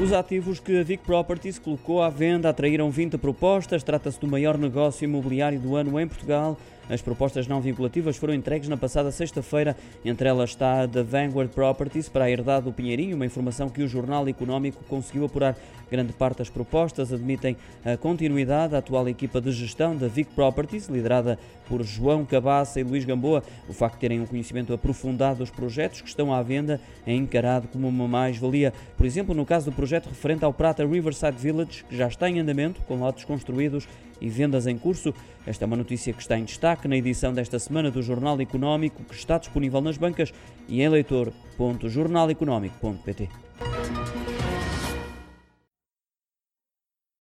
Os ativos que a Vic Properties colocou à venda atraíram 20 propostas. Trata-se do maior negócio imobiliário do ano em Portugal. As propostas não vinculativas foram entregues na passada sexta-feira. Entre elas está a da Vanguard Properties para a herdade do Pinheirinho, uma informação que o Jornal Económico conseguiu apurar. Grande parte das propostas admitem a continuidade da atual equipa de gestão da Vic Properties, liderada por João Cabaça e Luís Gamboa. O facto de terem um conhecimento aprofundado dos projetos que estão à venda é encarado como uma mais-valia. Por exemplo, no caso do projeto referente ao Prata Riverside Village, que já está em andamento, com lotes construídos e vendas em curso. Esta é uma notícia que está em destaque na edição desta semana do Jornal Económico, que está disponível nas bancas e em leitor.jornaleconómico.pt.